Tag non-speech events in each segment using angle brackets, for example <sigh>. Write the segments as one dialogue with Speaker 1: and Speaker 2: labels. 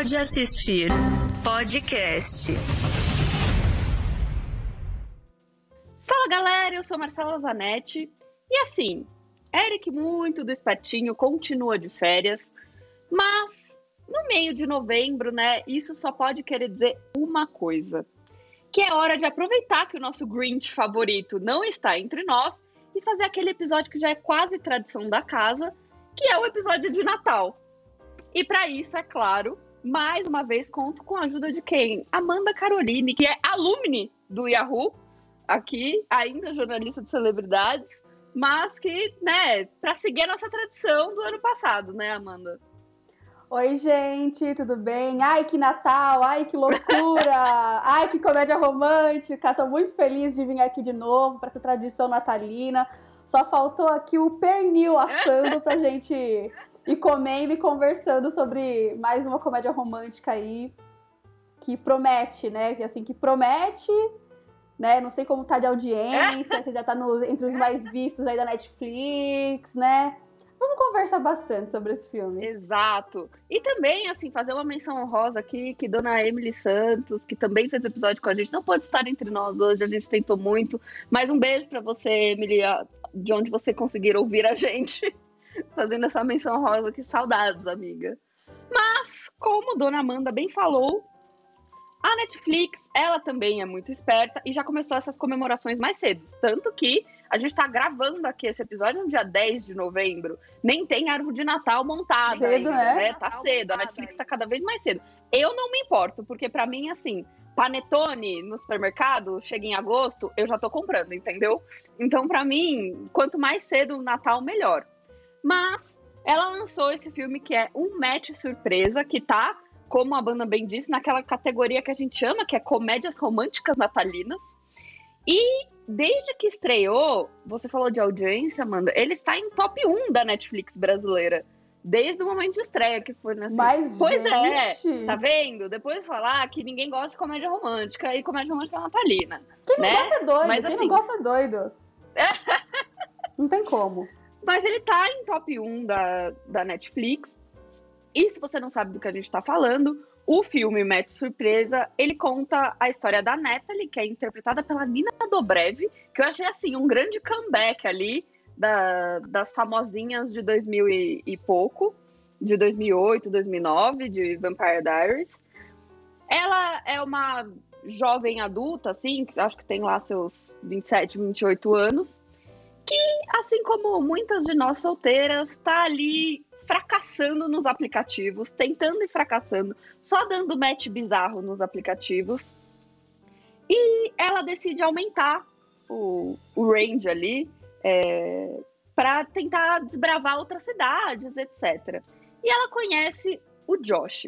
Speaker 1: Pode assistir podcast.
Speaker 2: Fala galera, eu sou Marcela Zanetti e assim, Eric muito do Espertinho continua de férias, mas no meio de novembro, né, isso só pode querer dizer uma coisa, que é hora de aproveitar que o nosso Grinch favorito não está entre nós e fazer aquele episódio que já é quase tradição da casa, que é o episódio de Natal. E para isso, é claro, mais uma vez conto com a ajuda de quem? Amanda Caroline, que é alumne do Yahoo, aqui, ainda jornalista de celebridades, mas que, né, para seguir a nossa tradição do ano passado, né, Amanda?
Speaker 3: Oi, gente, tudo bem? Ai, que Natal! Ai, que loucura! <laughs> Ai, que comédia romântica! Tô muito feliz de vir aqui de novo para essa tradição natalina. Só faltou aqui o pernil assando pra gente ir comendo e conversando sobre mais uma comédia romântica aí que promete, né? Que assim, que promete, né? Não sei como tá de audiência, se já tá no, entre os mais vistos aí da Netflix, né? Vamos conversar bastante sobre esse filme.
Speaker 2: Exato. E também, assim, fazer uma menção honrosa aqui, que Dona Emily Santos, que também fez o episódio com a gente, não pode estar entre nós hoje, a gente tentou muito. Mas um beijo para você, Emily, de onde você conseguir ouvir a gente. <laughs> Fazendo essa menção honrosa, que saudades, amiga. Mas, como Dona Amanda bem falou, a Netflix, ela também é muito esperta e já começou essas comemorações mais cedo. Tanto que a gente tá gravando aqui esse episódio no dia 10 de novembro. Nem tem árvore de Natal montada.
Speaker 3: Cedo,
Speaker 2: ainda,
Speaker 3: né?
Speaker 2: né? Tá cedo. A Netflix tá cada vez mais cedo. Eu não me importo, porque para mim, assim, panetone no supermercado, chega em agosto, eu já tô comprando, entendeu? Então, para mim, quanto mais cedo o Natal, melhor. Mas ela lançou esse filme que é um match surpresa, que tá como a banda bem disse, naquela categoria que a gente chama, que é comédias românticas natalinas. E desde que estreou, você falou de audiência, Amanda, ele está em top 1 da Netflix brasileira. Desde o momento de estreia, que foi nessa.
Speaker 3: Mas,
Speaker 2: pois
Speaker 3: gente...
Speaker 2: é, tá vendo? Depois de falar que ninguém gosta de comédia romântica e comédia romântica natalina.
Speaker 3: Quem não
Speaker 2: né?
Speaker 3: gosta é doido,
Speaker 2: Mas,
Speaker 3: quem
Speaker 2: assim-
Speaker 3: não gosta é doido. <laughs> não tem como.
Speaker 2: Mas ele tá em top 1 da, da Netflix. E se você não sabe do que a gente tá falando, o filme Match Surpresa, ele conta a história da Natalie, que é interpretada pela Nina Dobrev, que eu achei, assim, um grande comeback ali da- das famosinhas de 2000 e, e pouco, de 2008, 2009, de Vampire Diaries. Ela é uma jovem adulta, assim, acho que tem lá seus 27, 28 anos, que, assim como muitas de nós solteiras, tá ali fracassando nos aplicativos, tentando e fracassando, só dando match bizarro nos aplicativos. E ela decide aumentar o, o range ali é, para tentar desbravar outras cidades, etc. E ela conhece o Josh.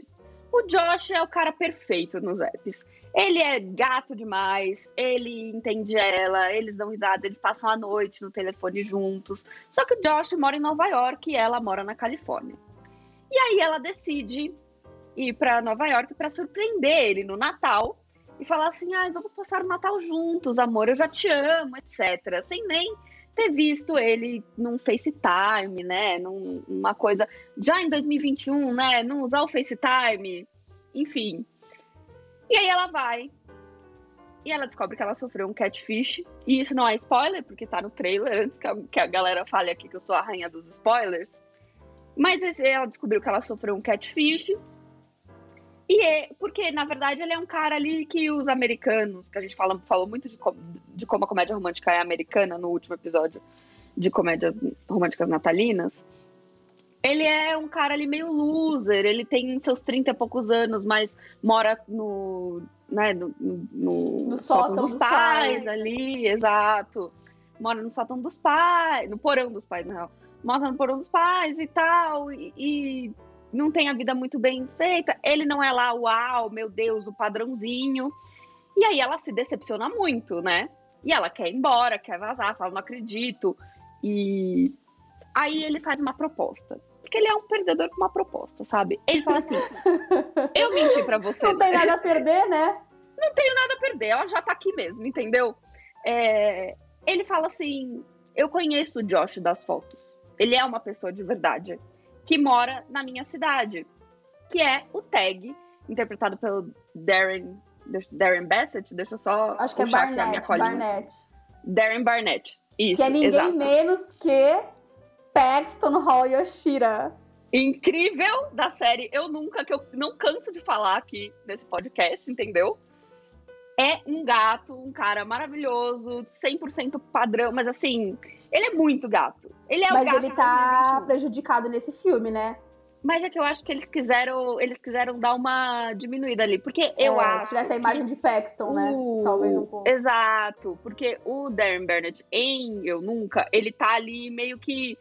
Speaker 2: O Josh é o cara perfeito nos apps. Ele é gato demais, ele entende ela, eles dão risada, eles passam a noite no telefone juntos. Só que o Josh mora em Nova York e ela mora na Califórnia. E aí ela decide ir para Nova York para surpreender ele no Natal e falar assim: "Ai, vamos passar o Natal juntos, amor, eu já te amo", etc. Sem nem ter visto ele num FaceTime, né? Num, numa coisa já em 2021, né? Não usar o FaceTime, enfim. E aí ela vai e ela descobre que ela sofreu um catfish. E isso não é spoiler, porque tá no trailer, antes que a, que a galera fale aqui que eu sou a rainha dos spoilers. Mas esse- ela descobriu que ela sofreu um catfish. E é, porque, na verdade, ele é um cara ali que os americanos, que a gente fala, falou muito de, co- de como a comédia romântica é americana no último episódio de comédias românticas natalinas. Ele é um cara ali meio loser, ele tem seus 30 e poucos anos, mas mora no, né, no, no- no
Speaker 3: sótão
Speaker 2: dos,
Speaker 3: dos
Speaker 2: pais,
Speaker 3: pais.
Speaker 2: ali, exato. Mora no sótão dos pais, no porão dos pais, na real. Mora no porão dos pais e tal, e, e não tem a vida muito bem feita. Ele não é lá, uau, meu Deus, o padrãozinho. E aí ela se decepciona muito, né? E ela quer ir embora, quer vazar, fala, não acredito. E aí ele faz uma proposta. Porque ele é um perdedor com uma proposta, sabe? Ele fala assim: <laughs> Eu menti pra você.
Speaker 3: Não tem nada a perder, né?
Speaker 2: Não tenho nada a perder, ela já tá aqui mesmo, entendeu? É, ele fala assim: Eu conheço o Josh das fotos. Ele é uma pessoa de verdade que mora na minha cidade. que é o Tag, interpretado pelo Darren, Darren Bassett. Deixa eu só.
Speaker 3: Acho que é Barnett. Barnett.
Speaker 2: Darren Barnett. Isso,
Speaker 3: que é ninguém
Speaker 2: exato.
Speaker 3: menos que Paxton Hall Yoshida.
Speaker 2: Incrível da série Eu Nunca, que eu não canso de falar aqui nesse podcast, entendeu? É um gato, um cara maravilhoso, 100% padrão, mas assim, ele é muito gato. Ele é
Speaker 3: mas
Speaker 2: o gato
Speaker 3: ele tá prejudicado nesse filme, né?
Speaker 2: Mas é que eu acho que eles quiseram, eles quiseram dar uma diminuída ali, porque eu
Speaker 3: é,
Speaker 2: acho.
Speaker 3: Tirar essa imagem de Paxton, né? Talvez um pouco.
Speaker 2: Exato, porque o Darren Burnett em Eu Nunca, ele tá ali meio que.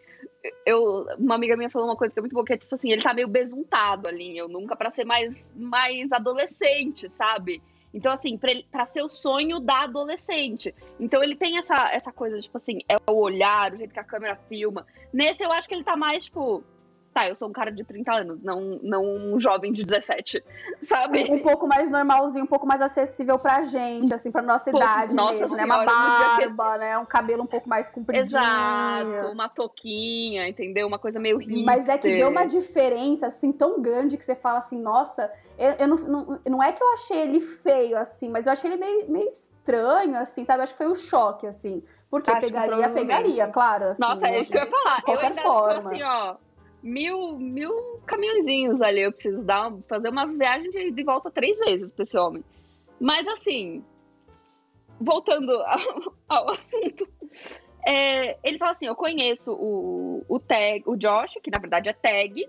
Speaker 2: Eu, uma amiga minha falou uma coisa que é muito boa, que é tipo assim, ele tá meio besuntado ali Eu Nunca, para ser mais, mais adolescente, sabe? Então, assim, pra ser o sonho da adolescente. Então, ele tem essa, essa coisa, tipo assim, é o olhar, o jeito que a câmera filma. Nesse, eu acho que ele tá mais, tipo, tá, eu sou um cara de 30 anos, não, não um jovem de 17, <laughs> sabe?
Speaker 3: Um pouco mais normalzinho, um pouco mais acessível pra gente, assim, pra nossa
Speaker 2: Pouco-
Speaker 3: idade
Speaker 2: nossa
Speaker 3: mesmo, né?
Speaker 2: senhora,
Speaker 3: Uma
Speaker 2: no dia que-
Speaker 3: barba, né? Um cabelo um pouco mais compridinho.
Speaker 2: Exato, uma toquinha, entendeu? Uma coisa meio hipster.
Speaker 3: Mas é que deu uma diferença, assim, tão grande que você fala assim, nossa, eu, eu não, não, não é que eu achei ele feio, assim, mas eu achei ele meio, meio estranho, assim, sabe? Acho que foi o choque, assim. Porque
Speaker 2: Acho
Speaker 3: pegaria, pegaria, claro. Assim,
Speaker 2: Nossa, é isso que eu ia falar.
Speaker 3: De qualquer
Speaker 2: eu ainda
Speaker 3: forma.
Speaker 2: tô assim, ó, mil, mil caminhõezinhos ali. Eu preciso dar, fazer uma viagem de, de volta três vezes pra esse homem. Mas assim, voltando <laughs> ao, ao assunto, é, ele fala assim: eu conheço o, o Tag, o Josh, que na verdade é Tag.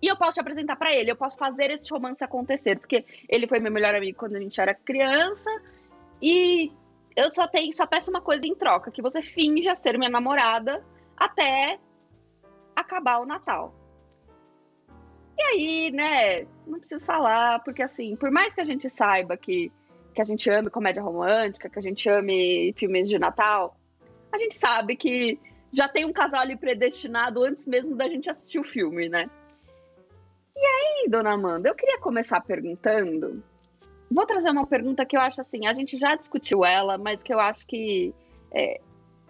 Speaker 2: E eu posso te apresentar pra ele, eu posso fazer esse romance acontecer, porque ele foi meu melhor amigo quando a gente era criança, e eu só tenho, só peço uma coisa em troca, que você finja ser minha namorada até acabar o Natal. E aí, né, não preciso falar, porque assim, por mais que a gente saiba que, que a gente ame comédia romântica, que a gente ame filmes de Natal, a gente sabe que já tem um casal ali predestinado antes mesmo da gente assistir o filme, né? E aí, dona Amanda, eu queria começar perguntando. Vou trazer uma pergunta que eu acho assim, a gente já discutiu ela, mas que eu acho que. é,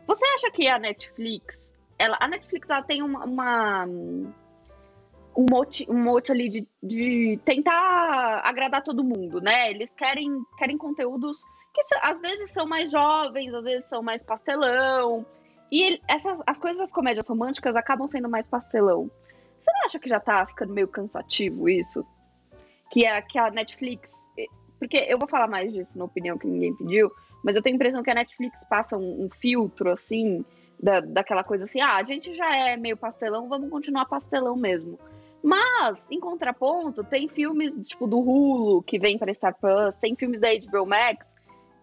Speaker 2: você acha que a Netflix. Ela, a Netflix ela tem uma. uma um mote, um mote ali de, de tentar agradar todo mundo, né? Eles querem, querem conteúdos que às vezes são mais jovens, às vezes são mais pastelão. E ele- essas, as coisas das comédias românticas acabam sendo mais pastelão. Você não acha que já tá ficando meio cansativo isso? Que é que a Netflix. Porque eu vou falar mais disso na opinião que ninguém pediu, mas eu tenho a impressão que a Netflix passa um, um filtro, assim, da, daquela coisa assim, ah, a gente já é meio pastelão, vamos continuar pastelão mesmo. Mas, em contraponto, tem filmes tipo do Hulu que vem para Star Plus, tem filmes da HBO Max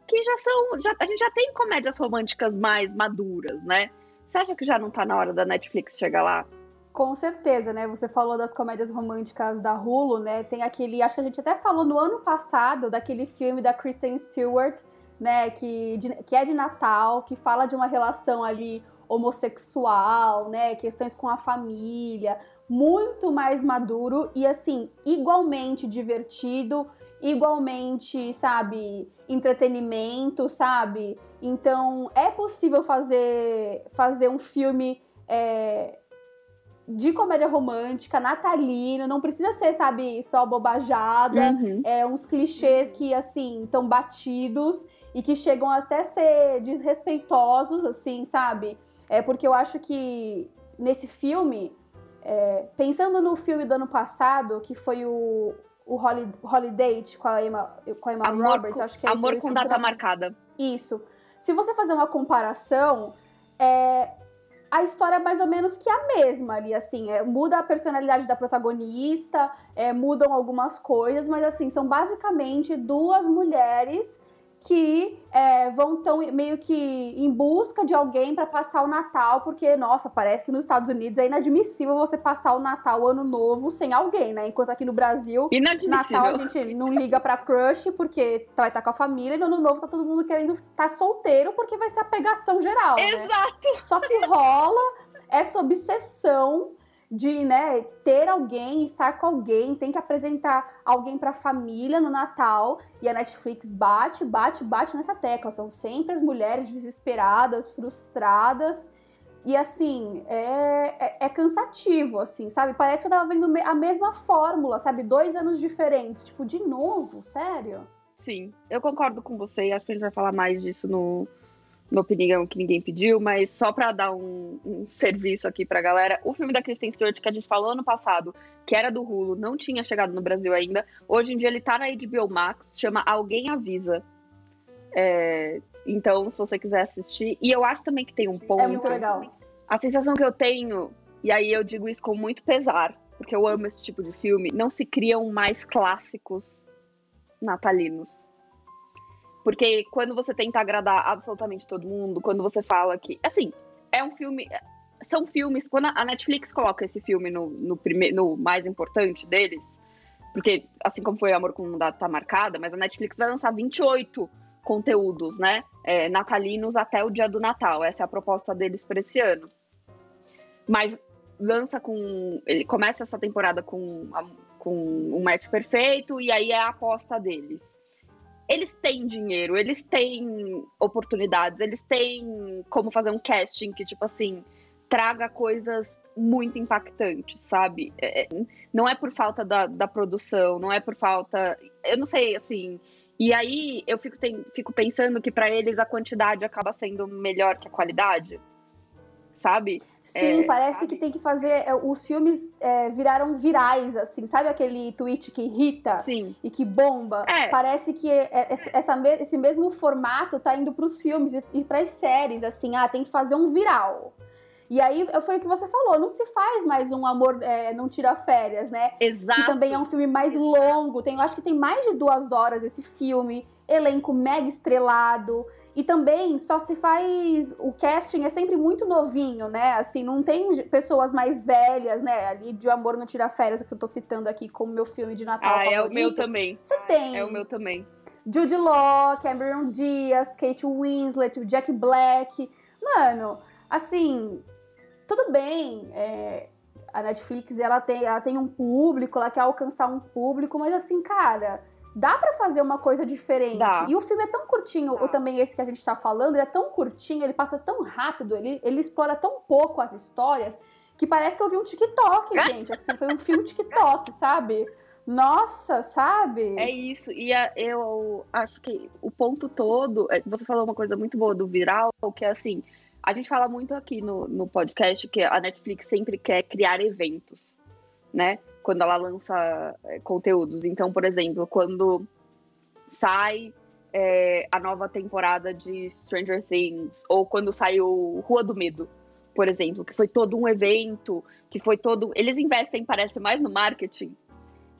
Speaker 2: que já são. Já, a gente já tem comédias românticas mais maduras, né? Você acha que já não tá na hora da Netflix chegar lá?
Speaker 3: Com certeza, né? Você falou das comédias românticas da Hulu, né? Tem aquele, acho que a gente até falou no ano passado daquele filme da Kristen Stewart, né? Que, de- que é de Natal, que fala de uma relação ali homossexual, né? Questões com a família, muito mais maduro e assim igualmente divertido, igualmente, sabe, entretenimento, sabe? Então é possível fazer fazer um filme é, de comédia romântica, natalino, não precisa ser, sabe, só bobajada,
Speaker 2: Uhum.
Speaker 3: é, uns clichês que, assim, estão batidos e que chegam até ser desrespeitosos, assim, sabe? É porque eu acho que nesse filme, é, pensando no filme do ano passado, que foi o, o Holi- Holiday com a Emma, com a Emma
Speaker 2: Amor
Speaker 3: Roberts, acho que é
Speaker 2: Amor com data marcada.
Speaker 3: Isso. Se você fazer uma comparação, é, a história é mais ou menos que a mesma ali, assim. é, muda a personalidade da protagonista, é, mudam algumas coisas, mas assim, são basicamente duas mulheres que é, vão tão meio que em busca de alguém para passar o Natal, porque, nossa, parece que nos Estados Unidos é inadmissível você passar o Natal, o Ano Novo, sem alguém, né? Enquanto aqui no Brasil. Natal a gente não liga pra crush porque vai estar com a família, e no ano novo tá todo mundo querendo estar solteiro porque vai ser a pegação geral. né?
Speaker 2: Exato.
Speaker 3: Só que rola essa obsessão de, né, ter alguém, estar com alguém, tem que apresentar alguém pra família no Natal, e a Netflix bate, bate, bate nessa tecla. São sempre as mulheres desesperadas, frustradas. E assim, é, é, é, cansativo, assim, sabe? Parece que eu tava vendo a mesma fórmula, sabe? Dois anos diferentes. Tipo, de novo? Sério?
Speaker 2: Sim, eu concordo com você. Acho que a gente vai falar mais disso no, no opinião que ninguém pediu, mas só para dar um, um, serviço aqui pra galera, o filme da Kristen Stewart que a gente falou ano passado, que era do Hulu, não tinha chegado no Brasil ainda. Hoje em dia ele tá na HBO Max, chama Alguém Avisa. É, então, se você quiser assistir. E eu acho também que tem um ponto.
Speaker 3: É muito legal.
Speaker 2: A sensação que eu tenho, e aí eu digo isso com muito pesar, porque eu amo esse tipo de filme, não se criam mais clássicos natalinos. Porque quando você tenta agradar absolutamente todo mundo, quando você fala que. Assim, é um filme. São filmes. Quando a Netflix coloca esse filme no, no, prime, no mais importante deles, porque assim como foi Amor com Data tá marcada, mas a Netflix vai lançar 28 conteúdos, né? É, natalinos até o dia do Natal. Essa é a proposta deles para esse ano. Mas lança com. Ele começa essa temporada com, com um match perfeito, e aí é a aposta deles. Eles têm dinheiro, eles têm oportunidades, eles têm como fazer um casting que, tipo assim, traga coisas muito impactantes, sabe? É, é não é por falta da, da produção, não é por falta. Eu não sei, assim e aí eu fico, tem, fico pensando que para eles a quantidade acaba sendo melhor que a qualidade. Sabe?
Speaker 3: Sim, é, parece sabe? que tem que fazer. É, os filmes é, viraram virais, assim. Sabe aquele tweet que irrita
Speaker 2: Sim.
Speaker 3: e que bomba?
Speaker 2: É.
Speaker 3: Parece que é, essa, esse mesmo formato tá indo pros filmes e, e pras séries, assim. Ah, tem que fazer um viral. E aí foi o que você falou, não se faz mais um amor é, não tira férias, né?
Speaker 2: Exato.
Speaker 3: Que também é um filme mais longo. Tem, eu acho que tem mais de duas horas esse filme. Elenco mega estrelado. E também só se faz. O casting é sempre muito novinho, né? Assim, não tem pessoas mais velhas, né? Ali de Amor Não Tira Férias, que eu tô citando aqui como meu filme de Natal.
Speaker 2: Ah,
Speaker 3: favorito.
Speaker 2: é o meu também.
Speaker 3: Você tem.
Speaker 2: É o meu também.
Speaker 3: Jude Law, Cameron Diaz, Kate Winslet, Jack Black. Mano, assim, tudo bem, é, a Netflix ela tem, ela tem um público, ela quer alcançar um público, mas assim, cara, dá para fazer uma coisa diferente.
Speaker 2: Dá.
Speaker 3: E o filme é tão curtinho, ou também esse que a gente tá falando, ele é tão curtinho, ele passa tão rápido, ele, ele explora tão pouco as histórias, que parece que eu vi um TikTok, <laughs> gente. Assim, foi um filme TikTok, sabe? Nossa, sabe?
Speaker 2: É isso. E a, eu acho que o ponto todo. É, você falou uma coisa muito boa do viral, que é assim a gente fala muito aqui no, no podcast que a Netflix sempre quer criar eventos, né? Quando ela lança é, conteúdos. Então, por exemplo, quando sai é, a nova temporada de Stranger Things, ou quando saiu Rua do Medo, por exemplo, que foi todo um evento, que foi todo. Eles investem, parece, mais no marketing.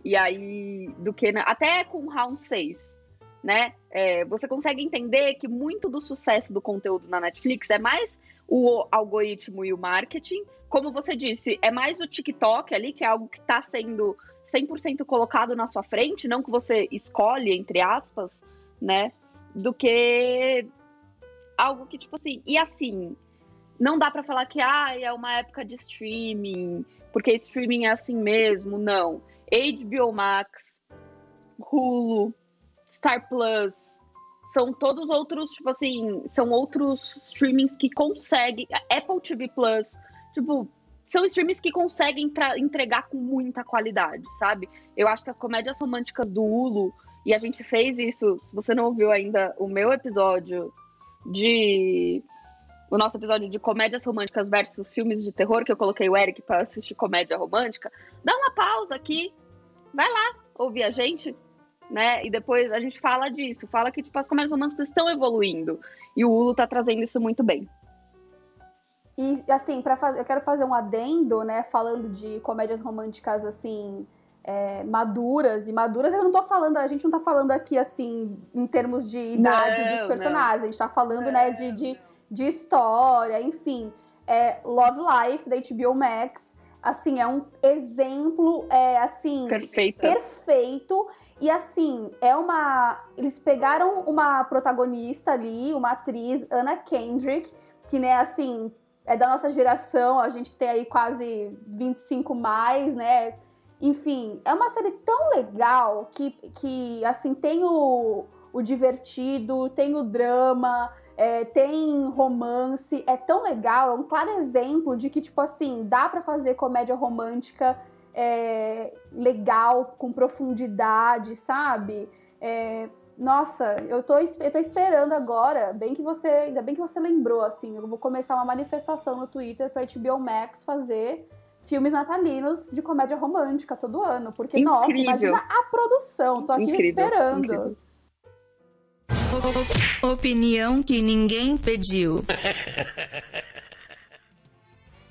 Speaker 2: E aí, do que. Na... Até com Round 6 né? É, você consegue entender que muito do sucesso do conteúdo na Netflix é mais o algoritmo e o marketing. Como você disse, é mais o TikTok ali, que é algo que está sendo 100% colocado na sua frente, não que você escolhe, entre aspas, né? Do que algo que, tipo assim, e assim, não dá para falar que ah, é uma época de streaming, porque streaming é assim mesmo, não. HBO Max, Hulu, Star Plus, são todos outros, tipo assim, são outros streamings que conseguem. Apple TV Plus, tipo, são streamings que conseguem entregar com muita qualidade, sabe? Eu acho que as comédias românticas do Hulu, e a gente fez isso, se você não ouviu ainda o meu episódio de. O nosso episódio de comédias românticas versus filmes de terror, que eu coloquei o Eric para assistir comédia romântica, dá uma pausa aqui, vai lá ouvir a gente, né? E depois a gente fala disso, fala que tipo, as comédias românticas estão evoluindo. E o Hulu tá trazendo isso muito bem.
Speaker 3: E assim, para fazer, eu quero fazer um adendo, né, falando de comédias românticas assim, é, maduras, e maduras eu não tô falando, a gente não tá falando aqui assim em termos de idade não, dos personagens, não. a gente tá falando, não. né, de, de, de, história, enfim. É Love Life da HBO Max, assim, é um exemplo, é assim,
Speaker 2: Perfeita.
Speaker 3: perfeito e assim, é uma. Eles pegaram uma protagonista ali, uma atriz, Anna Kendrick, que, né, assim, é da nossa geração, a gente tem aí quase 25 mais, né? Enfim, é uma série tão legal que, que assim, tem o, o divertido, tem o drama, é, tem romance, é tão legal, é um claro exemplo de que, tipo assim, dá para fazer comédia romântica é, legal, com profundidade, sabe? É, nossa, eu tô, eu tô esperando agora, bem que você, ainda bem que você lembrou, assim, eu vou começar uma manifestação no Twitter pra HBO Max fazer filmes natalinos de comédia romântica todo ano, porque, incrível. nossa, imagina a produção, tô aqui incrível, esperando. Incrível.
Speaker 1: Opinião que ninguém pediu. <laughs>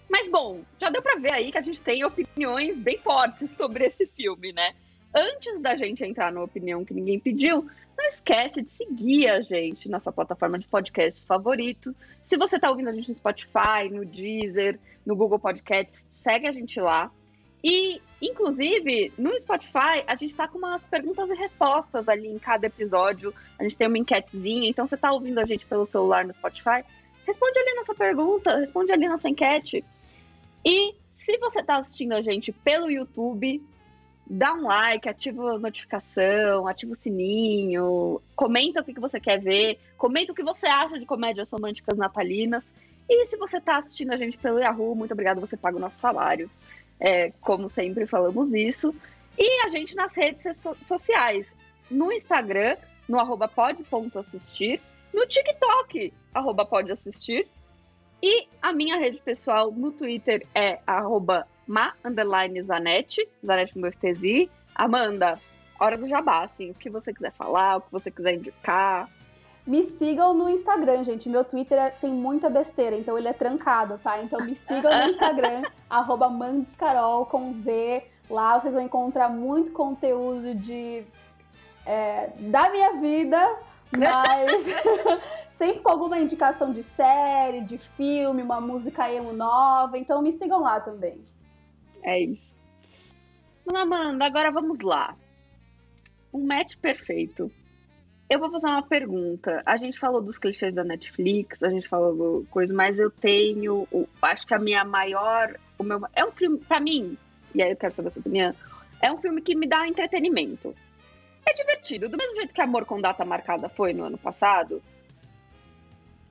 Speaker 2: Mas bom, já deu pra ver aí que a gente tem opiniões bem fortes sobre esse filme, né? Antes da gente entrar na opinião que ninguém pediu, não esquece de seguir a gente na sua plataforma de podcast favorito. Se você está ouvindo a gente no Spotify, no Deezer, no Google Podcasts, segue a gente lá. E, inclusive, no Spotify, a gente está com umas perguntas e respostas ali em cada episódio. A gente tem uma enquetezinha, então você está ouvindo a gente pelo celular no Spotify, responde ali nossa pergunta, responde ali nossa enquete. E se você está assistindo a gente pelo YouTube, dá um like, ativa a notificação, ativa o sininho, comenta o que você quer ver, comenta o que você acha de comédias românticas natalinas. E se você está assistindo a gente pelo Yahoo, muito obrigado, você paga o nosso salário. É, como sempre falamos isso. E a gente nas redes so sociais, no Instagram, no arroba pod.assistir, no TikTok, arroba podassistir, e a minha rede pessoal no Twitter é arroba ma, underline, Zanete, Zanete com dois T's. Amanda, hora do jabá, assim, o que você quiser falar, o que você quiser indicar.
Speaker 3: Me sigam no Instagram, gente. Meu Twitter é, tem muita besteira, então ele é trancado, tá? Então me sigam no Instagram, <laughs> arroba Mandescarol com Z. Lá vocês vão encontrar muito conteúdo de é, da minha vida, mas <laughs> sempre com alguma indicação de série, de filme, uma música emo nova. Então me sigam lá também.
Speaker 2: É isso. Amanda, agora vamos lá. Um match perfeito. Eu vou fazer uma pergunta. A gente falou dos clichês da Netflix, a gente falou coisa, mas eu tenho, acho que a minha maior, o meu, é um filme para mim. E aí eu quero saber a sua opinião. É um filme que me dá entretenimento. É divertido, do mesmo jeito que Amor com Data Marcada foi no ano passado.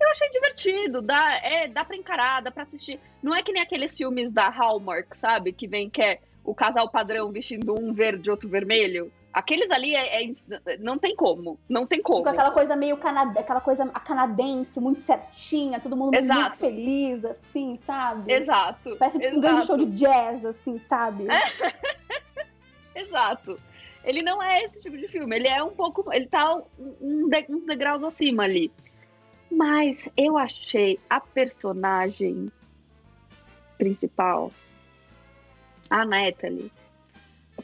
Speaker 2: Eu achei divertido, dá, é, dá pra encarar, dá pra assistir. Não é que nem aqueles filmes da Hallmark, sabe? Que vem que é o casal padrão vestindo um verde e outro vermelho. Aqueles ali é, é, não tem como, não tem como.
Speaker 3: Com aquela coisa meio canad... aquela coisa canadense, muito certinha, todo mundo Exato. muito feliz, assim, sabe?
Speaker 2: Exato.
Speaker 3: Parece tipo Exato. um grande show de jazz, assim, sabe?
Speaker 2: É. <laughs> Exato. Ele não é esse tipo de filme, ele é um pouco. Ele tá um, um de, uns degraus acima ali. Mas eu achei a personagem principal, a Natalie,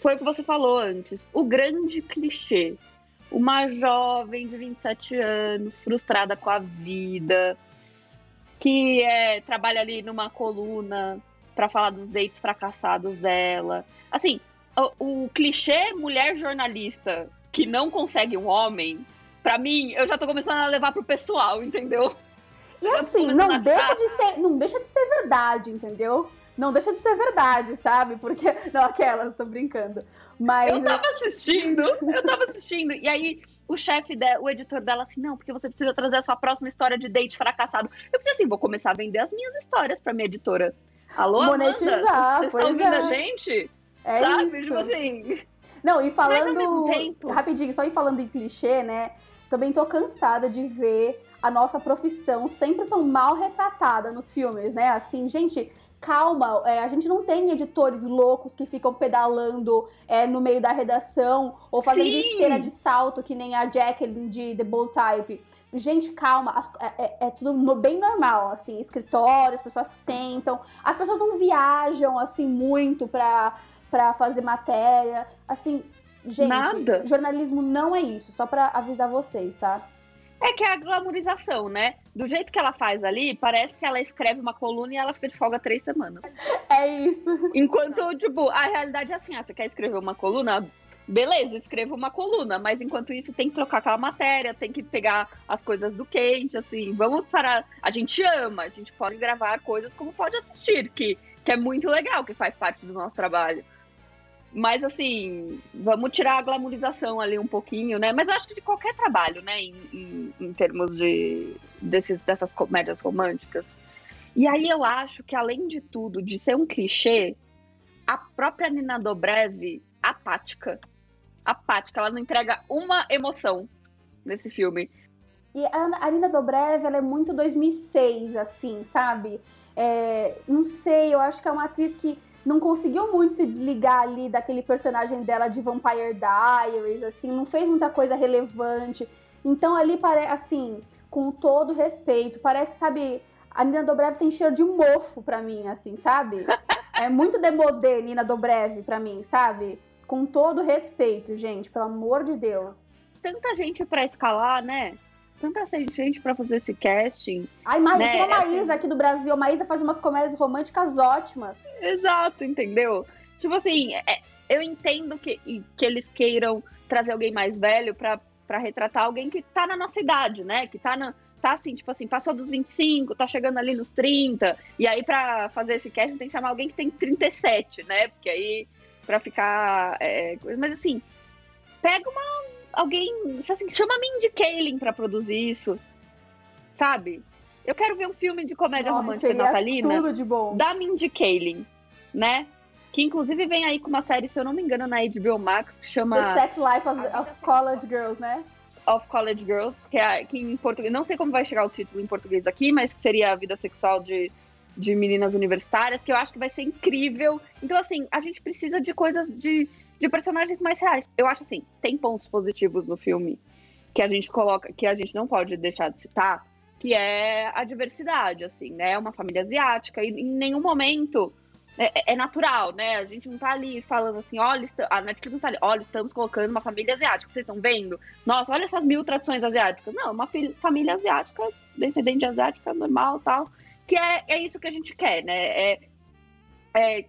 Speaker 2: foi o que você falou antes, o grande clichê. Uma jovem de 27 anos, frustrada com a vida, que é, trabalha ali numa coluna para falar dos dates fracassados dela. Assim, o, o clichê mulher jornalista que não consegue um homem Pra mim, eu já tô começando a levar pro pessoal, entendeu?
Speaker 3: E assim, não deixa, de ser, não deixa de ser verdade, entendeu? Não deixa de ser verdade, sabe? Porque. <laughs> Não, aquelas, tô brincando. Mas.
Speaker 2: Eu tava assistindo, eu tava assistindo. E aí, o chefe, o editor dela, assim, não, porque você precisa trazer a sua próxima história de date fracassado. Eu pensei assim, vou começar a vender as minhas histórias pra minha editora. Alô,
Speaker 3: Monetizar,
Speaker 2: Amanda? Vocês estão ouvindo é. a gente?
Speaker 3: É
Speaker 2: Sabe?
Speaker 3: Isso.
Speaker 2: Tipo assim.
Speaker 3: Não, e falando. Rapidinho, só ir falando em clichê, né? também tô cansada de ver a nossa profissão sempre tão mal retratada nos filmes, né? Assim, gente, calma, é, a gente não tem editores loucos que ficam pedalando é, no meio da redação ou fazendo Sim. esteira de salto, que nem a Jacqueline de The Bold Type. Gente, calma, as, é, é, é, tudo no, bem normal, assim, escritório, as pessoas sentam, as pessoas não viajam, assim, muito pra, pra fazer matéria, assim, Gente, Nada. jornalismo não é isso, só para avisar vocês, tá?
Speaker 2: É que é a glamorização, né? Do jeito que ela faz ali, parece que ela escreve uma coluna e ela fica de folga três semanas.
Speaker 3: É isso.
Speaker 2: Enquanto, tipo, a realidade é assim: ah, você quer escrever uma coluna? Beleza, escreva uma coluna, mas enquanto isso tem que trocar aquela matéria, tem que pegar as coisas do quente, assim, vamos parar. A gente ama, a gente pode gravar coisas como pode assistir, que, que é muito legal, que faz parte do nosso trabalho. Mas assim, vamos tirar a glamorização ali um pouquinho, né? Mas eu acho que de qualquer trabalho, né? Em, em, em termos de, desses, dessas comédias românticas. E aí eu acho que, além de tudo, de ser um clichê, a própria Nina Dobrev, apática. Apática, ela não entrega uma emoção nesse filme.
Speaker 3: E a Nina Dobrev, ela é muito 2006, assim, sabe? É, não sei, eu acho que é uma atriz que não conseguiu muito se desligar ali daquele personagem dela de Vampire Diaries, assim, não fez muita coisa relevante. Então ali parece, assim, com todo respeito, parece, sabe, a Nina Dobrev tem cheiro de mofo pra mim, assim, sabe? É muito demodê Nina Dobrev pra mim, sabe? Com todo respeito, gente, pelo amor de Deus.
Speaker 2: Tanta gente pra escalar, né? Tanta gente pra fazer esse casting.
Speaker 3: Ai, Maísa, né? chama a Maísa aqui do Brasil. A Maísa faz umas comédias românticas ótimas.
Speaker 2: Exato, entendeu? Tipo assim, é, eu entendo que, que eles queiram trazer alguém mais velho pra, pra retratar alguém que tá na nossa idade, né? Que tá na tá assim, tipo assim, passou dos 25, tá chegando ali nos 30, e aí para fazer esse casting tem que chamar alguém que tem 37, né? Porque aí para ficar é, mas assim, pega uma alguém, assim, chama Mindy Kaling para produzir isso. Sabe? Eu quero ver um filme de comédia Nossa, romântica natalina
Speaker 3: tudo de bom.
Speaker 2: da Mindy Kaling, né? Que inclusive vem aí com uma série, se eu não me engano, na HBO Max, que chama
Speaker 3: The Sex Life of, of College Girls, né?
Speaker 2: of College Girls, que, é, que em português, não sei como vai chegar o título em português aqui, mas que seria a vida sexual de, de meninas universitárias, que eu acho que vai ser incrível. Então, assim, a gente precisa de coisas de, de personagens mais reais. Eu acho assim, tem pontos positivos no filme que a gente coloca, que a gente não pode deixar de citar, que é a diversidade, assim, né? Uma família asiática, e em nenhum momento é, é, é, natural, né? A gente não tá ali falando assim, olha, a Netflix não tá ali, olha, estamos colocando uma família asiática, vocês estão vendo? Nossa, olha essas mil tradições asiáticas. Não, uma família asiática, descendente asiática, normal tal. Que é, é isso que a gente quer, né? É, é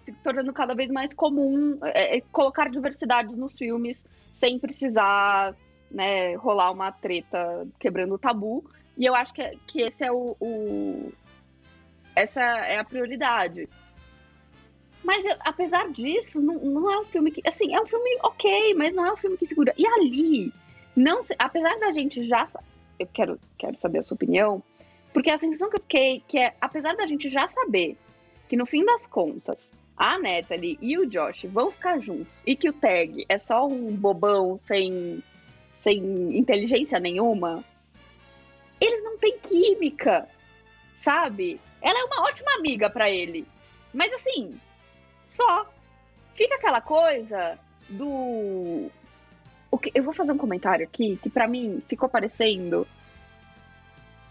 Speaker 2: se tornando cada vez mais comum é, é, colocar diversidades nos filmes sem precisar né, rolar uma treta quebrando o tabu. E eu acho que, que esse é o, o essa é a prioridade. Mas apesar disso, não, não é um filme que. Assim, é um filme ok, mas não é um filme que segura. E ali, não apesar da gente já. Eu quero, quero saber a sua opinião. Porque a sensação que eu fiquei, que é, apesar da gente já saber que no fim das contas, a Natalie e o Josh vão ficar juntos e que o Tag é só um bobão sem, sem inteligência nenhuma, eles não têm química, sabe? Ela é uma ótima amiga para ele. Mas assim, só. Fica aquela coisa do. O que... Eu vou fazer um comentário aqui que para mim ficou parecendo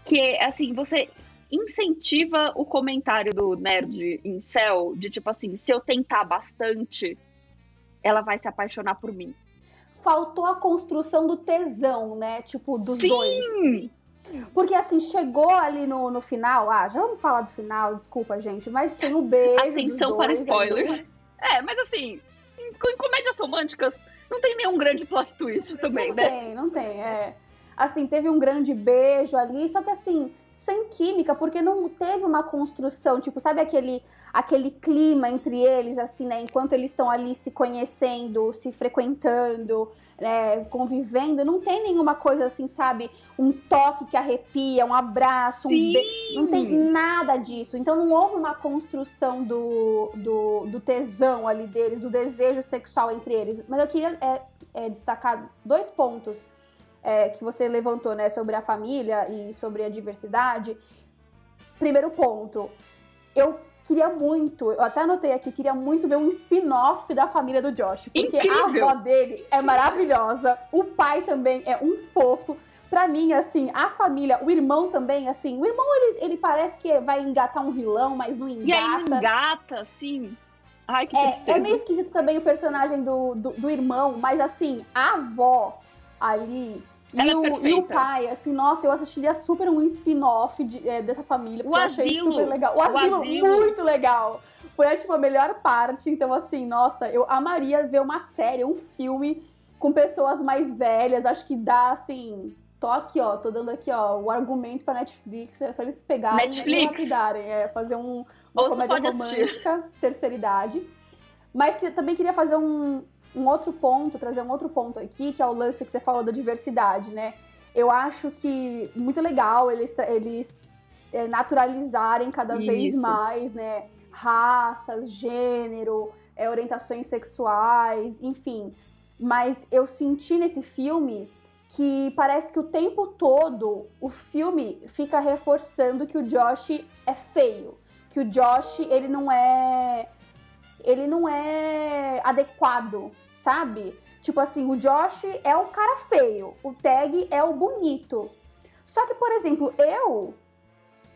Speaker 2: que assim, você incentiva o comentário do nerd em céu de tipo assim, se eu tentar bastante, ela vai se apaixonar por mim.
Speaker 3: Faltou a construção do tesão, né? Tipo, dos
Speaker 2: Sim!
Speaker 3: dois. Porque assim, chegou ali no, no final. Ah, já vamos falar do final, desculpa, gente. Mas tem o um beijo.
Speaker 2: Atenção para spoilers. É, mas assim, em, em, comédias românticas não tem nenhum grande plot twist também,
Speaker 3: não
Speaker 2: né?
Speaker 3: Não tem, não tem. É. Assim, teve um grande beijo ali, só que assim, sem química, porque não teve uma construção, tipo, sabe aquele, aquele clima entre eles, assim, né? Enquanto eles estão ali se conhecendo, se frequentando é, convivendo, não tem nenhuma coisa assim, sabe? Um toque que arrepia, um abraço, um be... não tem nada disso. Então não houve uma construção do, do, do, tesão ali deles, do desejo sexual entre eles. Mas eu queria é, é, destacar dois pontos é, que você levantou, né, sobre a família e sobre a diversidade. Primeiro ponto, eu queria muito, eu até anotei aqui, queria muito ver um spin-off da família do Josh. Porque
Speaker 2: Incrível.
Speaker 3: a avó dele é maravilhosa, o pai também é um fofo. Pra mim, assim, a família, o irmão também, assim, o irmão ele, ele parece que vai engatar um vilão, mas não engata. E
Speaker 2: aí engata, assim. Ai, que
Speaker 3: é, é meio esquisito também o personagem do, do, do irmão, mas assim, a avó ali, e
Speaker 2: é
Speaker 3: o, e o, pai, assim, nossa, eu assistiria super um spin-off de, é, dessa família, porque o eu achei asilo. super legal. O, o asilo, asilo, muito legal. Foi, a, tipo, a melhor parte. Então, assim, nossa, eu amaria ver uma série, um filme com pessoas mais velhas. Acho que dá, assim... Tô aqui, ó, tô dando aqui, ó, o argumento pra Netflix. É só eles pegarem
Speaker 2: Netflix.
Speaker 3: e lapidarem. É, fazer um, uma comédia romântica, assistir. terceira idade. Mas que, também queria fazer um, um outro ponto, trazer um outro ponto aqui, que é o lance que você falou da diversidade, né? Eu acho que muito legal eles, eles é, naturalizarem cada Isso. vez mais, né? Raças, gênero, é, orientações sexuais, enfim. Mas eu senti nesse filme que parece que o tempo todo o filme fica reforçando que o Josh é feio, que o Josh ele não é ele não é adequado, sabe? Tipo assim, o Josh é o cara feio, o Tag é o bonito. Só que, por exemplo, eu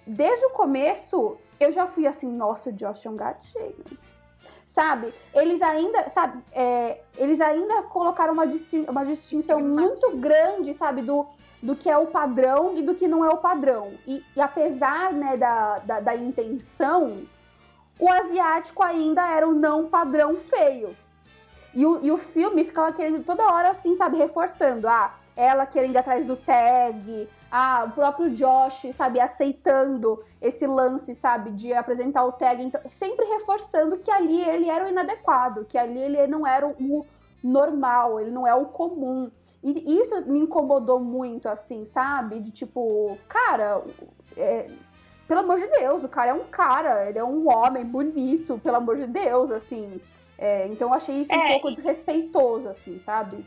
Speaker 3: desde o começo eu já fui assim, nossa, o Josh é um gatinho sabe? Eles ainda, sabe, é, eles ainda colocaram uma, distin uma distinção muito grande, sabe, do, do que é o padrão e do que não é o padrão. E, e apesar, né, da, da, da, intenção, o asiático ainda era o não padrão feio. E o, e o filme ficava querendo toda hora, assim, sabe, reforçando, ah, ela querendo ir atrás do tag, ah, o próprio Josh, sabe, aceitando esse lance, sabe, de apresentar o tag, então, sempre reforçando que ali ele era o inadequado, que ali ele não era o normal, ele não é o comum. E isso me incomodou muito, assim, sabe? De tipo, cara, é, pelo amor de Deus, o cara é um cara, ele é um homem bonito, pelo amor de Deus, assim. É, então eu achei isso um é, pouco desrespeitoso, assim, sabe?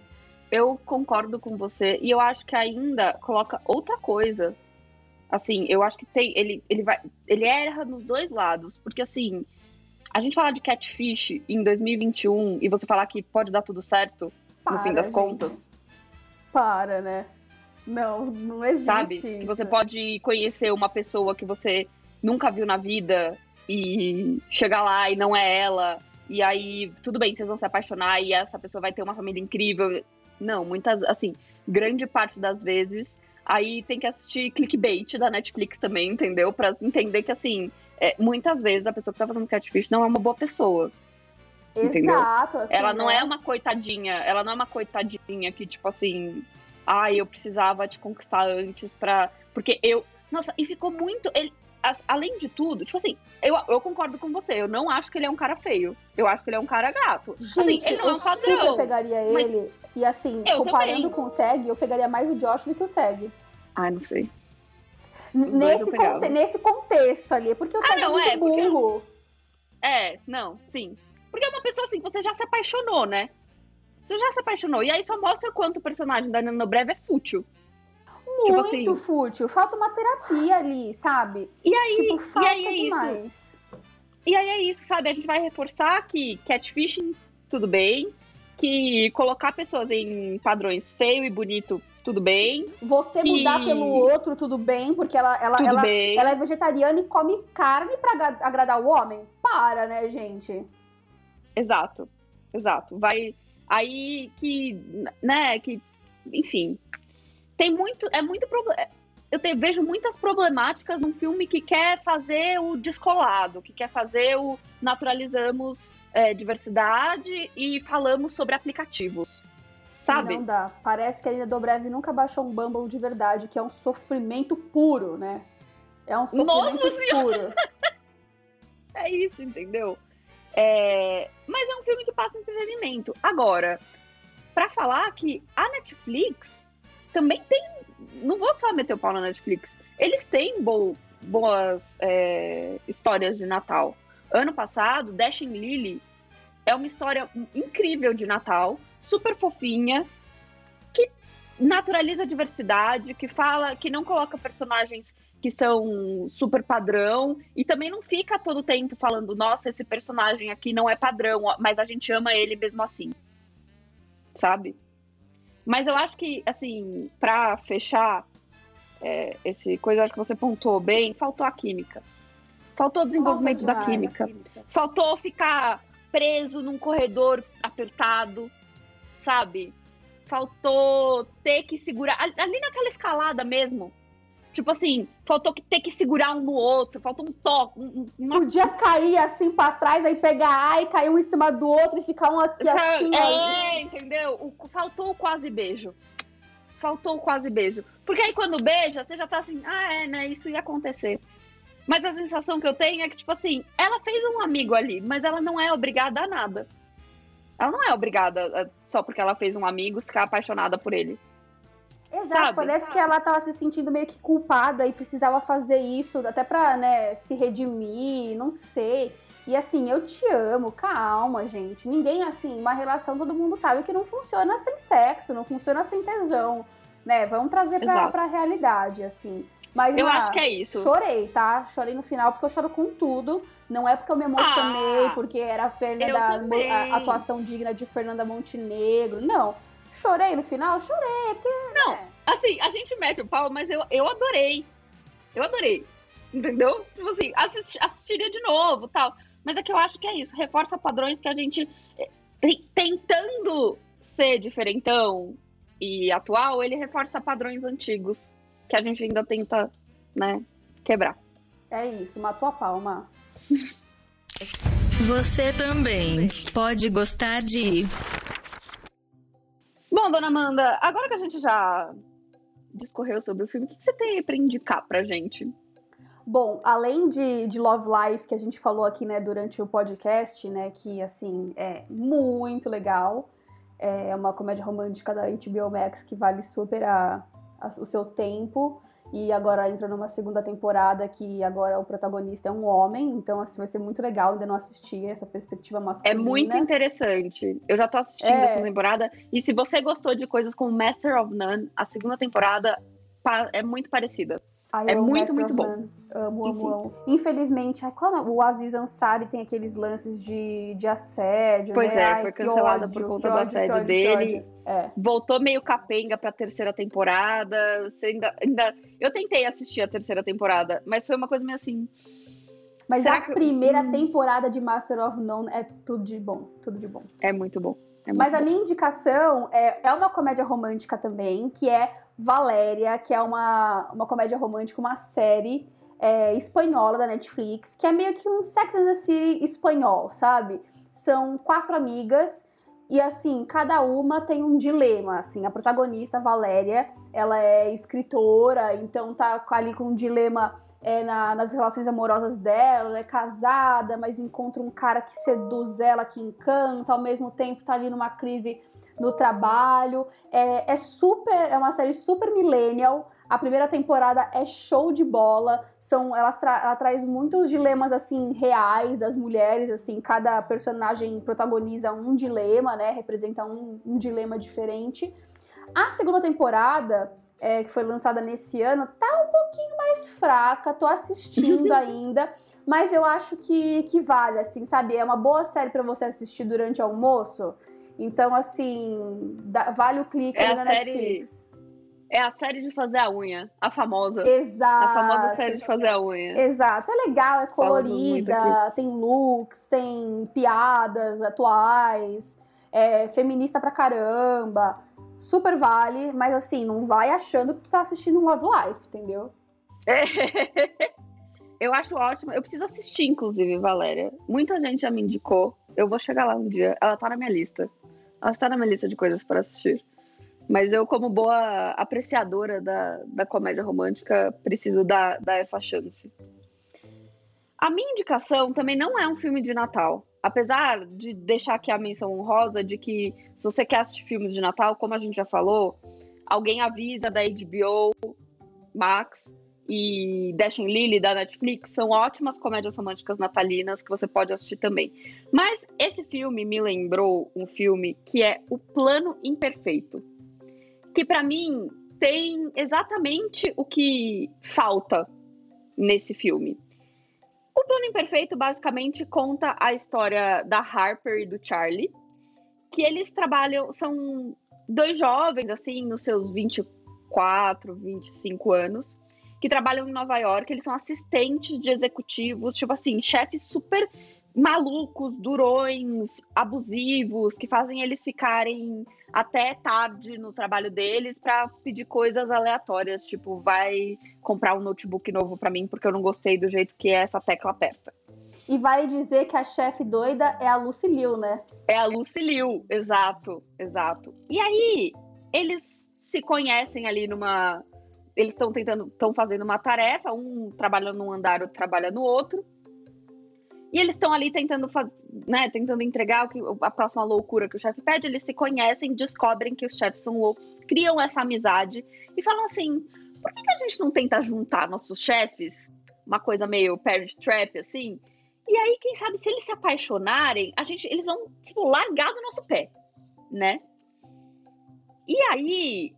Speaker 2: eu concordo com você e eu acho que ainda coloca outra coisa. Assim, eu acho que tem ele ele vai ele erra nos dois lados, porque assim, a gente falar de catfish em 2021 e você falar que pode dar tudo certo Para, no fim das gente. contas.
Speaker 3: Para, né? Não, não existe. Sabe? Isso.
Speaker 2: Que você pode conhecer uma pessoa que você nunca viu na vida e chegar lá e não é ela. E aí, tudo bem, vocês vão se apaixonar e essa pessoa vai ter uma família incrível. Não, muitas, assim, grande parte das vezes. Aí tem que assistir clickbait da Netflix também, entendeu? Pra entender que, assim, é, muitas vezes a pessoa que tá fazendo catfish não é uma boa pessoa.
Speaker 3: Exato.
Speaker 2: Assim, ela não né? é uma coitadinha, ela não é uma coitadinha que, tipo assim, ai, ah, eu precisava te conquistar antes pra. Porque eu. Nossa, e ficou muito. Ele, as, além de tudo, tipo assim, eu, eu concordo com você. Eu não acho que ele é um cara feio. Eu acho que ele é um cara gato.
Speaker 3: Assim, Gente, assim, ele não é um padrão. Eu super pegaria ele. E assim, comparando também. com o Tag, eu pegaria mais o Josh do que o Tag.
Speaker 2: Ai, não sei.
Speaker 3: Nesse, conte nesse contexto ali, porque o ah, Tag é não, é muito é, burro.
Speaker 2: Porque... É, não, sim. Porque é uma pessoa assim, você já se apaixonou, né? Você já se apaixonou. E aí só mostra quanto o personagem da Nano Breve é fútil.
Speaker 3: Tipo muito tipo assim. fútil. Falta uma terapia ali, sabe?
Speaker 2: E aí, tipo, falta e aí é demais. isso. E aí é isso, sabe? A gente vai reforçar que catfishing, tudo bem. Que colocar pessoas em padrões feio e bonito, tudo bem.
Speaker 3: Você que... mudar pelo outro, tudo bem, porque ela, ela, ela, ela, é vegetariana e come carne para agradar o homem. Para, né, gente?
Speaker 2: Exato, exato. Vai. Aí que, né, que, enfim, tem muito. É muito problema. Eu te, vejo muitas problemáticas num filme que quer fazer o descolado, que quer fazer o naturalizamos é, diversidade e falamos sobre aplicativos. Sabe?
Speaker 3: Não dá. Parece que a Linda Dobrev nunca baixou um Bumble de verdade, que é um sofrimento puro, né? É um sofrimento Nossa puro. <laughs>
Speaker 2: é isso, entendeu? É... Mas é um filme que passa entretenimento. Agora, para falar que a Netflix também tem. Não vou só meter o pau na Netflix. Eles têm bo, boas é, histórias de Natal. Ano passado, Dashing Lily é uma história incrível de Natal, super fofinha, que naturaliza a diversidade, que fala, que não coloca personagens que são super padrão e também não fica todo tempo falando, nossa, esse personagem aqui não é padrão, mas a gente ama ele mesmo assim. Sabe? Mas eu acho que, assim, para fechar é, esse coisa, eu acho que você pontuou bem, faltou a química. Faltou o desenvolvimento da química. química. Faltou ficar preso num corredor apertado, sabe? Faltou ter que segurar. Ali naquela escalada mesmo, Tipo assim, faltou que ter que segurar um no outro, faltou um toque. Um,
Speaker 3: uma... Podia cair assim pra trás, aí pegar A e cair um em cima do outro e ficar um aqui assim.
Speaker 2: É, aí. entendeu? O, faltou o quase beijo. Faltou o quase beijo. Porque aí quando beija, você já tá assim, ah, é, né? Isso ia acontecer. Mas a sensação que eu tenho é que, tipo assim, ela fez um amigo ali, mas ela não é obrigada a nada. Ela não é obrigada, só porque ela fez um amigo, ficar apaixonada por ele.
Speaker 3: Exato,
Speaker 2: Sabe?
Speaker 3: parece que ela tava se sentindo meio que culpada e precisava fazer isso, até pra, né, se redimir, não sei. E assim, eu te amo, calma, gente. Ninguém, assim, uma relação, todo mundo sabe que não funciona sem sexo, não funciona sem tesão, né? Vamos trazer pra,
Speaker 2: Exato.
Speaker 3: pra realidade, assim. Mas,
Speaker 2: Eu
Speaker 3: Má,
Speaker 2: acho que é isso.
Speaker 3: Chorei, tá? Chorei no final porque eu choro com tudo. Não é porque eu me emocionei,
Speaker 2: Ah,
Speaker 3: porque era a, Fernanda, a atuação digna de Fernanda Montenegro. Não. Chorei no final? Chorei, porque.
Speaker 2: Não,
Speaker 3: né?
Speaker 2: assim, a gente mete o pau, mas eu, eu adorei. Eu adorei. Entendeu? Tipo assim, assisti- assistiria de novo tal. Mas é que eu acho que é isso. Reforça padrões que a gente, eh, te- tentando ser diferentão e atual, ele reforça padrões antigos que a gente ainda tenta, né, quebrar.
Speaker 3: É isso, matou a palma.
Speaker 1: Você também pode gostar de
Speaker 2: Dona Amanda, agora que a gente já discorreu sobre o filme, o que você tem pra indicar pra gente?
Speaker 3: Bom, além de, de Love Life, que a gente falou aqui, né, durante o podcast, né, que, assim, é muito legal. É uma comédia romântica da HBO Max que vale super a, a- o seu tempo. E agora entra numa segunda temporada que agora o protagonista é um homem. Então, assim, vai ser muito legal. Ainda não assisti essa perspectiva
Speaker 2: É
Speaker 3: masculina.
Speaker 2: muito interessante. Eu já tô assistindo
Speaker 3: É.
Speaker 2: a segunda temporada. E se você gostou de coisas como Master of None, a segunda temporada é muito parecida.
Speaker 3: Ai,
Speaker 2: É muito, muito bom.
Speaker 3: Amo, amo,
Speaker 2: Enfim.
Speaker 3: amo. Infelizmente, ai, o Aziz Ansari tem aqueles lances de, de assédio,
Speaker 2: Pois
Speaker 3: né?
Speaker 2: é,
Speaker 3: Ai,
Speaker 2: foi cancelada
Speaker 3: ódio,
Speaker 2: por conta do
Speaker 3: ódio,
Speaker 2: assédio
Speaker 3: ódio,
Speaker 2: dele.
Speaker 3: É.
Speaker 2: Voltou meio capenga pra terceira temporada. Você ainda, ainda... Eu tentei assistir a terceira temporada, mas foi uma coisa meio assim.
Speaker 3: Mas
Speaker 2: Será
Speaker 3: a
Speaker 2: que-
Speaker 3: primeira
Speaker 2: Hum.
Speaker 3: temporada de Master of None é tudo de bom, tudo de bom.
Speaker 2: É muito bom. É muito
Speaker 3: Mas a
Speaker 2: bom.
Speaker 3: minha indicação é, é uma comédia romântica também, que é Valéria, que é uma, uma comédia romântica, uma série é, espanhola da Netflix, que é meio que um Sex and the City espanhol, sabe? São quatro amigas e, assim, cada uma tem um dilema, assim. A protagonista, Valéria, ela é escritora, então tá ali com um dilema é, na- nas relações amorosas dela, ela é casada, mas encontra um cara que seduz ela, que encanta, ao mesmo tempo tá ali numa crise no trabalho. É, é super, é uma série super millennial. A primeira temporada é show de bola. São, ela, tra- ela traz muitos dilemas assim reais das mulheres. Assim, cada personagem protagoniza um dilema, né? Representa um, um dilema diferente. A segunda temporada, é, que foi lançada nesse ano, tá um pouquinho mais fraca. Tô assistindo <laughs> ainda. Mas eu acho que, que vale, assim, sabe? É uma boa série pra você assistir durante o almoço. Então, assim, dá- vale o clique
Speaker 2: É
Speaker 3: na
Speaker 2: série-
Speaker 3: Netflix.
Speaker 2: É a série de fazer a unha. A famosa.
Speaker 3: Exato.
Speaker 2: A famosa série de fazer a unha.
Speaker 3: Exato, é legal, é colorida, tem looks, tem piadas atuais, é feminista pra caramba. Super vale, mas assim, não vai achando que tu tá assistindo um Love Life, entendeu? <laughs>
Speaker 2: Eu acho ótimo. Eu preciso assistir, inclusive, Valéria. Muita gente já me indicou. Eu vou chegar lá um dia. Ela tá na minha lista. Ela está na minha lista de coisas para assistir. Mas eu, como boa apreciadora da, da comédia romântica, preciso dar, dar essa chance. A minha indicação também não é um filme de Natal. Apesar de deixar aqui a menção honrosa de que, se você quer assistir filmes de Natal, como a gente já falou, alguém avisa da HBO Max e Dash and Lily da Netflix são ótimas comédias românticas natalinas que você pode assistir também. Mas esse filme me lembrou um filme que é O Plano Imperfeito, que pra mim tem exatamente o que falta nesse filme. O Plano Imperfeito basicamente conta a história da Harper e do Charlie, que eles trabalham, são dois jovens assim, nos seus 24, 25 anos, que trabalham em Nova York, eles são assistentes de executivos, tipo assim, chefes super malucos, durões, abusivos, que fazem eles ficarem até tarde no trabalho deles para pedir coisas aleatórias, tipo, vai comprar um notebook novo para mim porque eu não gostei do jeito que essa tecla aperta.
Speaker 3: E vale dizer que a chefe doida é a Lucy Liu, né?
Speaker 2: É a Lucy Liu, exato, exato. E aí, eles se conhecem ali numa. Eles estão tentando, estão fazendo uma tarefa, um trabalha num andar, outro trabalha no outro. E eles estão ali tentando fazer, né, tentando entregar o que, a próxima loucura que o chefe pede. Eles se conhecem, descobrem que os chefes são loucos, criam essa amizade e falam assim: por que, que a gente não tenta juntar nossos chefes? Uma coisa meio Parent Trap, assim. E aí, quem sabe, se eles se apaixonarem, a gente, eles vão, tipo, largar do nosso pé, né? E aí,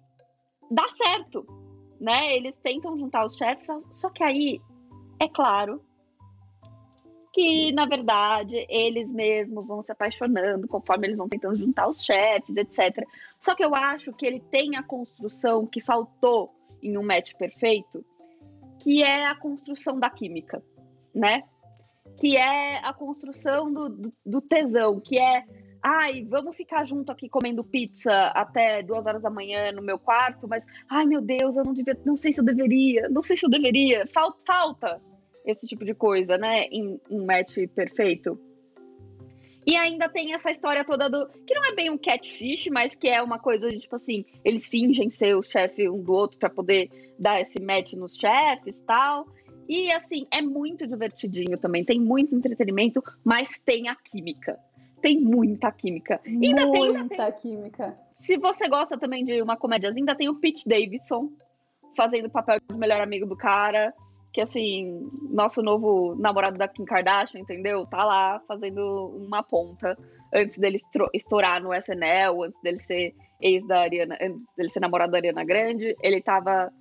Speaker 2: dá certo, né? Eles tentam juntar os chefes, só que aí, é claro, que na verdade eles mesmos vão se apaixonando conforme eles vão tentando juntar os chefes, etc. Só que eu acho que ele tem a construção que faltou em um match perfeito, que é a construção da química, né? Que é a construção do, do, do tesão, que é ai, vamos ficar junto aqui comendo pizza até duas horas da manhã no meu quarto, mas ai meu Deus, eu não devia, não sei se eu deveria, não sei se eu deveria. Falta, falta esse tipo de coisa, né? Em um match perfeito. E ainda tem essa história toda do. Que não é bem um catfish, mas que é uma coisa de tipo assim: eles fingem ser o chefe um do outro para poder dar esse match nos chefes tal. E assim, é muito divertidinho também. Tem muito entretenimento, mas tem a química. Tem muita química.
Speaker 3: Ainda muita tem, tem... química.
Speaker 2: Se você gosta também de uma comédiazinha, ainda tem o Pete Davidson fazendo o papel de melhor amigo do cara que assim, nosso novo namorado da Kim Kardashian, entendeu? Tá lá fazendo uma ponta antes dele estourar no SNL, antes dele ser ex da Ariana, antes dele ser namorado da Ariana Grande, ele tava,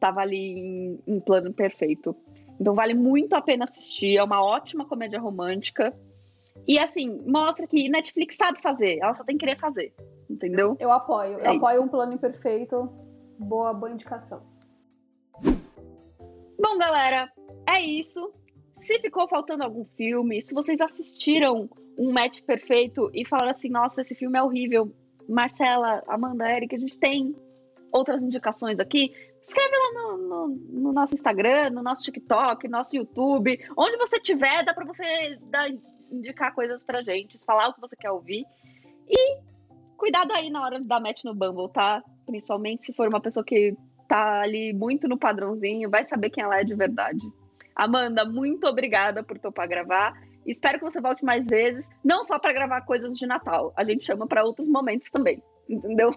Speaker 2: tava ali em, em plano perfeito. Então vale muito a pena assistir, é uma ótima comédia romântica. E assim, mostra que Netflix sabe fazer, ela só tem que querer fazer, entendeu?
Speaker 3: Eu apoio, eu é apoio isso. um plano imperfeito. Boa, boa indicação.
Speaker 2: Bom, galera, é isso. Se ficou faltando algum filme, se vocês assistiram um match perfeito e falaram assim, nossa, esse filme é horrível, Marcela, Amanda, Eric, a gente tem outras indicações aqui, escreve lá no, no, no, nosso Instagram, no nosso TikTok, no nosso YouTube, onde você tiver, dá para você dar, indicar coisas pra gente, falar o que você quer ouvir. E cuidado aí na hora da match no Bumble, tá? Principalmente se for uma pessoa que tá ali muito no padrãozinho, vai saber quem ela é de verdade. Amanda, muito obrigada por topar gravar. Espero que você volte mais vezes, não só para gravar coisas de Natal, a gente chama para outros momentos também, entendeu?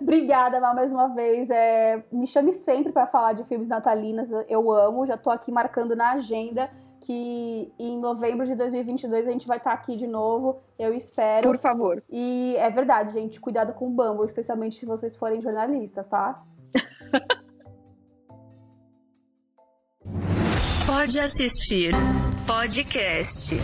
Speaker 3: Obrigada, Mal, mais uma vez. É, me chame sempre para falar de filmes natalinos, eu amo. Já tô aqui marcando na agenda que em novembro de 2022 a gente vai estar tá aqui de novo. Eu espero.
Speaker 2: Por favor.
Speaker 3: E é verdade, gente, cuidado com o Bumble, especialmente se vocês forem jornalistas, tá? <laughs>
Speaker 1: Pode assistir podcast.